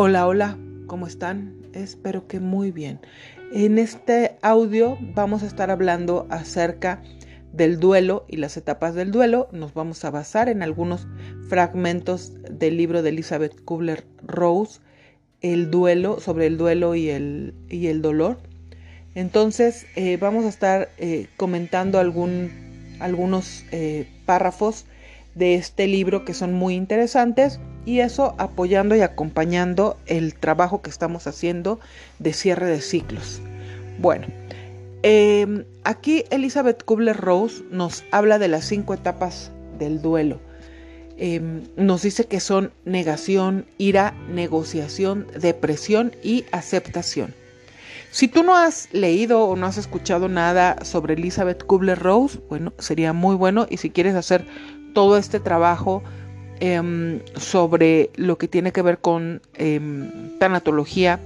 Hola, hola, ¿cómo están? Espero que muy bien. En este audio vamos a estar hablando acerca del duelo y las etapas del duelo. Nos vamos a basar en algunos fragmentos del libro de Elizabeth Kubler-Rose, El duelo, sobre el duelo y el, y el dolor. Entonces eh, vamos a estar eh, comentando algunos eh, párrafos de este libro que son muy interesantes y eso apoyando y acompañando el trabajo que estamos haciendo de cierre de ciclos. Bueno, em, aquí Elizabeth Kubler-Rose nos habla de las cinco etapas del duelo. Em, nos dice que son negación, ira, negociación, depresión y aceptación. Si tú no has leído o no has escuchado nada sobre Elizabeth Kubler-Rose, bueno, sería muy bueno y si quieres hacer todo este trabajo em, sobre lo que tiene que ver con em, tanatología,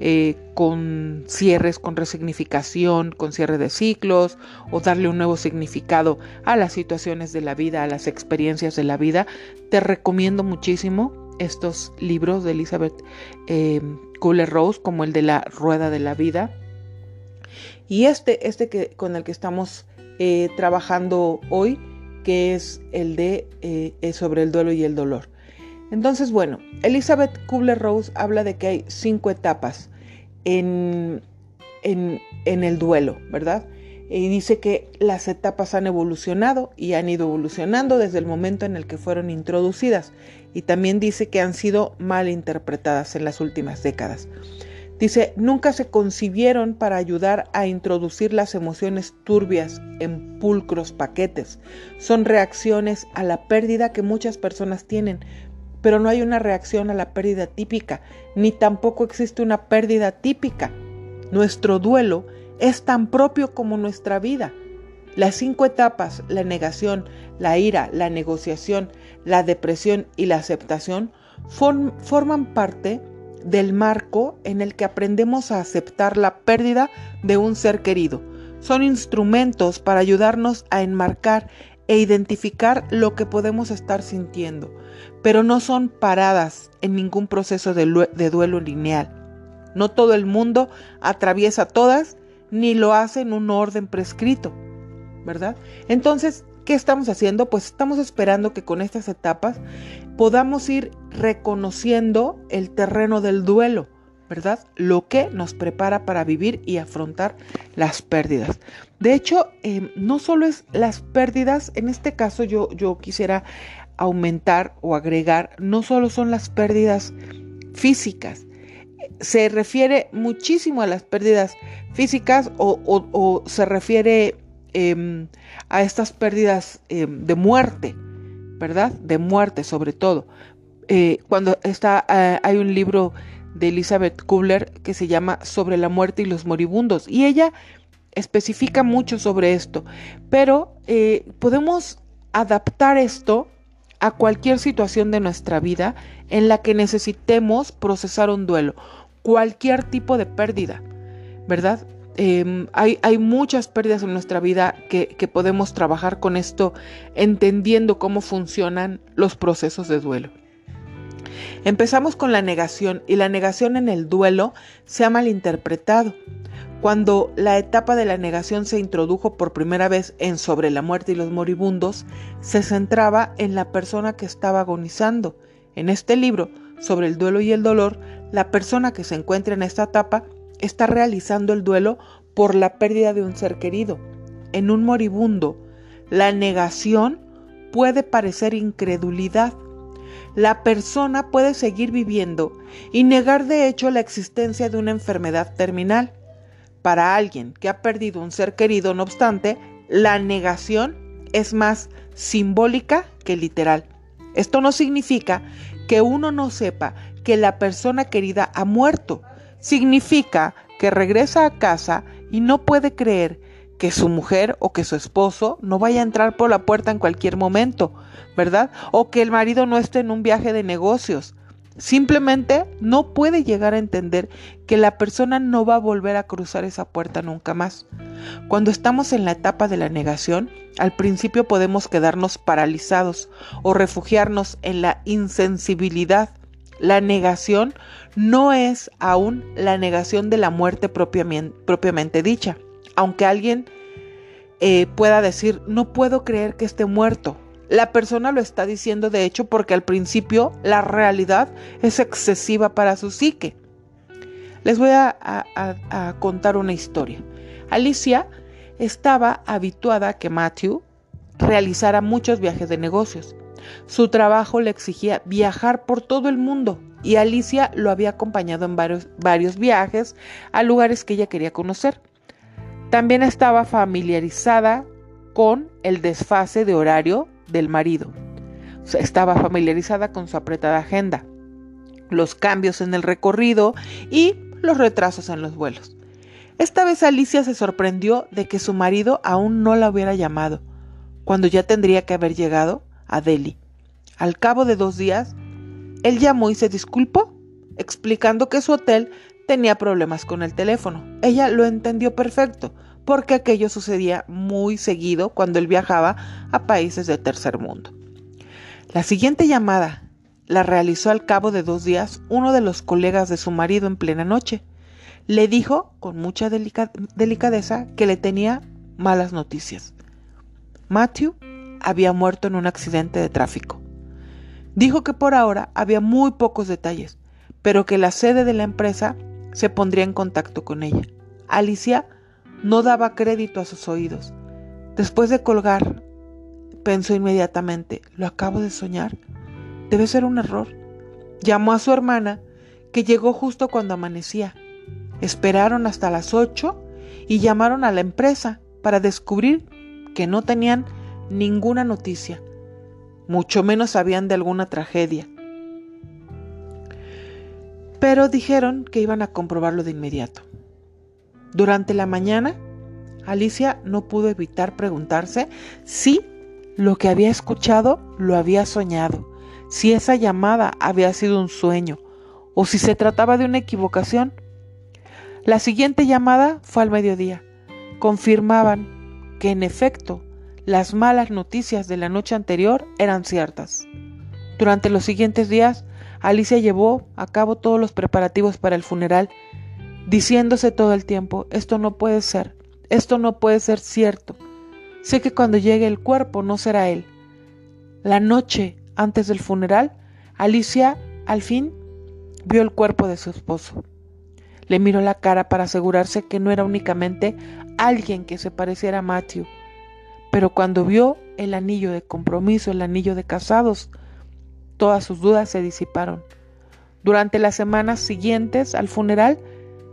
eh, con cierres, con resignificación, con cierre de ciclos o darle un nuevo significado a las situaciones de la vida, a las experiencias de la vida, te recomiendo muchísimo estos libros de Elizabeth eh, Rose, como el de la Rueda de la Vida. Y este, este que, con el que estamos eh, trabajando hoy, que es el de eh, sobre el duelo y el dolor. Entonces, bueno, Elizabeth Kubler-Rose habla de que hay cinco etapas en, en, en el duelo, ¿verdad? Y dice que las etapas han evolucionado y han ido evolucionando desde el momento en el que fueron introducidas. Y también dice que han sido mal interpretadas en las últimas décadas. Dice, nunca se concibieron para ayudar a introducir las emociones turbias en pulcros paquetes. Son reacciones a la pérdida que muchas personas tienen, pero no hay una reacción a la pérdida típica, ni tampoco existe una pérdida típica. Nuestro duelo es tan propio como nuestra vida. Las cinco etapas, la negación, la ira, la negociación, la depresión y la aceptación, forman parte del marco en el que aprendemos a aceptar la pérdida de un ser querido. Son instrumentos para ayudarnos a enmarcar e identificar lo que podemos estar sintiendo, pero no son paradas en ningún proceso de, duelo lineal. No todo el mundo atraviesa todas ni lo hace en un orden prescrito, ¿verdad? Entonces, ¿qué estamos haciendo? Pues estamos esperando que con estas etapas podamos ir reconociendo el terreno del duelo, ¿verdad? Lo que nos prepara para vivir y afrontar las pérdidas. De hecho, em, no solo es las pérdidas, en este caso yo, yo quisiera aumentar o agregar, no solo son las pérdidas físicas, se refiere muchísimo a las pérdidas físicas o, se refiere em, a estas pérdidas em, de muerte, ¿verdad? De muerte sobre todo. Eh, cuando está, eh, hay un libro de Elizabeth Kubler que se llama Sobre la muerte y los moribundos y ella especifica mucho sobre esto, pero eh, podemos adaptar esto a cualquier situación de nuestra vida en la que necesitemos procesar un duelo, cualquier tipo de pérdida, ¿verdad? Em, hay, hay, muchas pérdidas en nuestra vida que, que podemos trabajar con esto, entendiendo cómo funcionan los procesos de duelo. Empezamos con la negación y la negación en el duelo se ha malinterpretado. Cuando la etapa de la negación se introdujo por primera vez en Sobre la muerte y los moribundos, se centraba en la persona que estaba agonizando. En este libro, sobre el duelo y el dolor, la persona que se encuentra en esta etapa está realizando el duelo por la pérdida de un ser querido. En un moribundo, la negación puede parecer incredulidad. La persona puede seguir viviendo y negar de hecho la existencia de una enfermedad terminal. Para alguien que ha perdido un ser querido, no obstante, la negación es más simbólica que literal. Esto no significa que uno no sepa que la persona querida ha muerto. Significa que regresa a casa y no puede creer que su mujer o que su esposo no vaya a entrar por la puerta en cualquier momento, ¿verdad? O que el marido no esté en un viaje de negocios. Simplemente no puede llegar a entender que la persona no va a volver a cruzar esa puerta nunca más. Cuando estamos en la etapa de la negación, al principio podemos quedarnos paralizados o refugiarnos en la insensibilidad La negación no es aún la negación de la muerte propiamente, dicha, aunque alguien eh, pueda decir, no puedo creer que esté muerto. La persona lo está diciendo de hecho porque al principio la realidad es excesiva para su psique. Les voy a contar una historia. Alicia estaba habituada a que Matthew realizara muchos viajes de negocios. Su trabajo le exigía viajar por todo el mundo y Alicia lo había acompañado en varios, varios viajes a lugares que ella quería conocer. También estaba familiarizada con el desfase de horario del marido. estaba familiarizada con su apretada agenda, los cambios en el recorrido y los retrasos en los vuelos. Esta vez Alicia se sorprendió de que su marido aún no la hubiera llamado, cuando ya tendría que haber llegado a Delhi. Al cabo de dos días, él llamó y se disculpó, explicando que su hotel tenía problemas con el teléfono. Ella lo entendió perfecto, porque aquello sucedía muy seguido cuando él viajaba a países del tercer mundo. La siguiente llamada la realizó al cabo de dos días uno de los colegas de su marido en plena noche le dijo con mucha delicadeza que le tenía malas noticias. Matthew había muerto en un accidente de tráfico. Dijo que por ahora había muy pocos detalles, pero que la sede de la empresa se pondría en contacto con ella. Alicia no daba crédito a sus oídos. Después de colgar, pensó inmediatamente, ¿lo acabo de soñar? Debe ser un error. Llamó a su hermana, que llegó justo cuando amanecía. Esperaron hasta las 8 y llamaron a la empresa para descubrir que no tenían ninguna noticia, mucho menos sabían de alguna tragedia. Pero dijeron que iban a comprobarlo de inmediato. Durante la mañana, Alicia no pudo evitar preguntarse si lo que había escuchado lo había soñado, si esa llamada había sido un sueño o si se trataba de una equivocación la siguiente llamada fue al mediodía. Confirmaban que en efecto las malas noticias de la noche anterior eran ciertas. Durante los siguientes días, Alicia llevó a cabo todos los preparativos para el funeral, diciéndose todo el tiempo, esto no puede ser, esto no puede ser cierto. Sé que cuando llegue el cuerpo no será él. La noche antes del funeral, Alicia al fin vio el cuerpo de su esposo. Le miró la cara para asegurarse que no era únicamente alguien que se pareciera a Matthew. Pero cuando vio el anillo de compromiso, el anillo de casados, todas sus dudas se disiparon. Durante las semanas siguientes al funeral,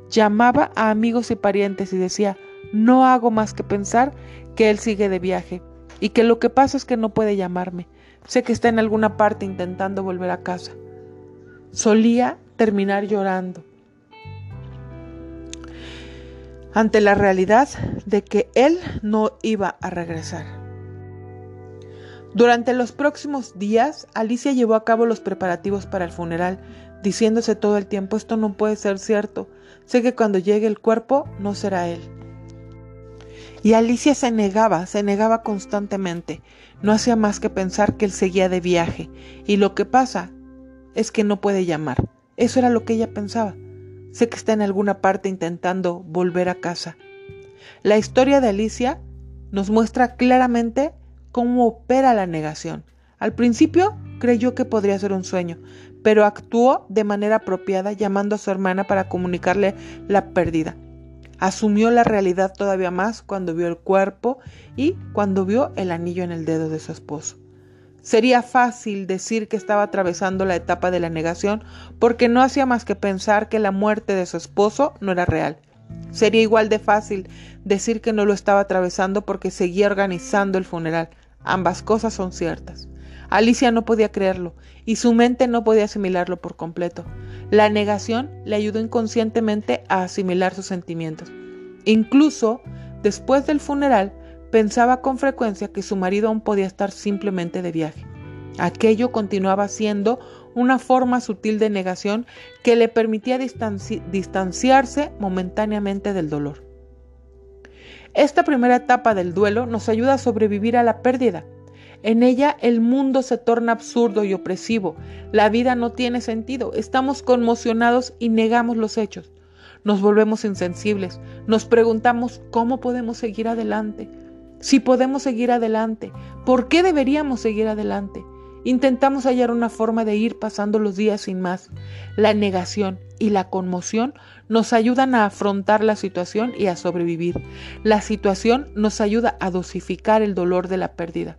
llamaba a amigos y parientes y decía, no hago más que pensar que él sigue de viaje y que lo que pasa es que no puede llamarme. Sé que está en alguna parte intentando volver a casa. Solía terminar llorando ante la realidad de que él no iba a regresar. Durante los próximos días, Alicia llevó a cabo los preparativos para el funeral, diciéndose todo el tiempo, esto no puede ser cierto, sé que cuando llegue el cuerpo no será él. Y Alicia se negaba, se negaba constantemente, no hacía más que pensar que él seguía de viaje, y lo que pasa es que no puede llamar. Eso era lo que ella pensaba. Sé que está en alguna parte intentando volver a casa. La historia de Alicia nos muestra claramente cómo opera la negación. Al principio creyó que podría ser un sueño, pero actuó de manera apropiada llamando a su hermana para comunicarle la pérdida. Asumió la realidad todavía más cuando vio el cuerpo y cuando vio el anillo en el dedo de su esposo. Sería fácil decir que estaba atravesando la etapa de la negación porque no hacía más que pensar que la muerte de su esposo no era real. Sería igual de fácil decir que no lo estaba atravesando porque seguía organizando el funeral. Ambas cosas son ciertas. Alicia no podía creerlo y su mente no podía asimilarlo por completo. La negación le ayudó inconscientemente a asimilar sus sentimientos. Incluso después del funeral, Pensaba con frecuencia que su marido aún podía estar simplemente de viaje. Aquello continuaba siendo una forma sutil de negación que le permitía distanciarse momentáneamente del dolor. Esta primera etapa del duelo nos ayuda a sobrevivir a la pérdida. En ella el mundo se torna absurdo y opresivo. La vida no tiene sentido. Estamos conmocionados y negamos los hechos. Nos volvemos insensibles. Nos preguntamos cómo podemos seguir adelante. Si podemos seguir adelante, ¿por qué deberíamos seguir adelante? Intentamos hallar una forma de ir pasando los días sin más. La negación y la conmoción nos ayudan a afrontar la situación y a sobrevivir. La situación nos ayuda a dosificar el dolor de la pérdida.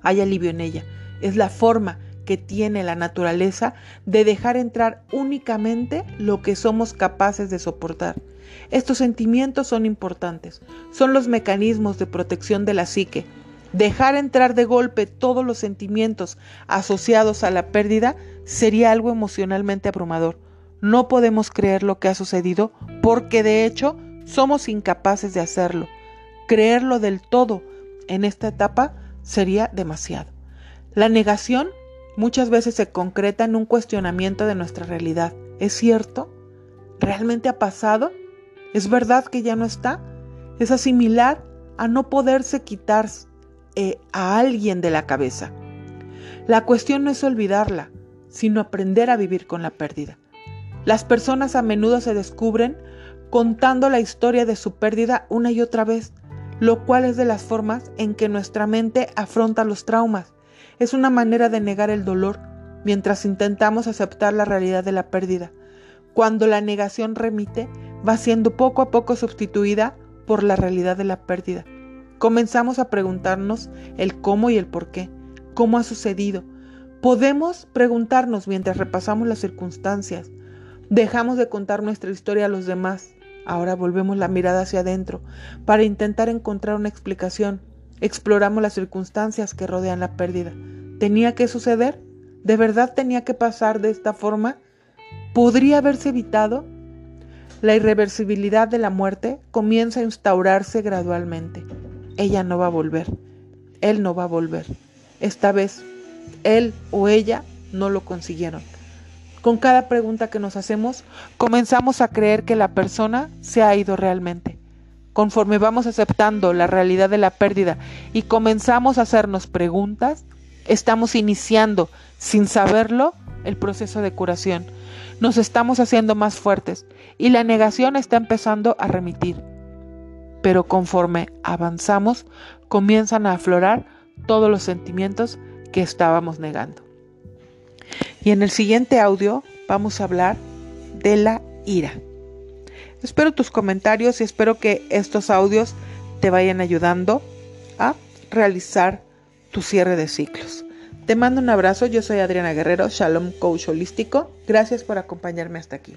Hay alivio en ella. Es la forma que tiene la naturaleza de dejar entrar únicamente lo que somos capaces de soportar. Estos sentimientos son importantes. Son los mecanismos de protección de la psique Dejar entrar de golpe todos los sentimientos asociados a la pérdida sería algo emocionalmente abrumador. No podemos creer lo que ha sucedido porque de hecho somos incapaces de hacerlo. Creerlo del todo en esta etapa sería demasiado. La negación muchas veces se concreta en un cuestionamiento de nuestra realidad. ¿Es cierto? ¿Realmente ha pasado? ¿Es verdad que ya no está? Es asimilar a no poderse quitar eh, a alguien de la cabeza. La cuestión no es olvidarla, sino aprender a vivir con la pérdida. Las personas a menudo se descubren contando la historia de su pérdida una y otra vez, lo cual es de las formas en que nuestra mente afronta los traumas. Es una manera de negar el dolor mientras intentamos aceptar la realidad de la pérdida. Cuando la negación remite, va siendo poco a poco sustituida por la realidad de la pérdida. Comenzamos a preguntarnos el cómo y el por qué, cómo ha sucedido. Podemos preguntarnos mientras repasamos las circunstancias. Dejamos de contar nuestra historia a los demás. Ahora volvemos la mirada hacia adentro para intentar encontrar una explicación. Exploramos las circunstancias que rodean la pérdida. ¿Tenía que suceder? ¿De verdad tenía que pasar de esta forma? ¿Podría haberse evitado? La irreversibilidad de la muerte comienza a instaurarse gradualmente ella no va a volver, él no va a volver. Esta vez, él o ella no lo consiguieron. Con cada pregunta que nos hacemos, comenzamos a creer que la persona se ha ido realmente. Conforme vamos aceptando la realidad de la pérdida y comenzamos a hacernos preguntas, estamos iniciando, sin saberlo, el proceso de curación. Nos estamos haciendo más fuertes y la negación está empezando a remitir pero conforme avanzamos comienzan a aflorar todos los sentimientos que estábamos negando. Y en el siguiente audio vamos a hablar de la ira. Espero tus comentarios y espero que estos audios te vayan ayudando a realizar tu cierre de ciclos. Te mando un abrazo, yo soy Adriana Guerrero, Shalom Coach Holístico. Gracias por acompañarme hasta aquí.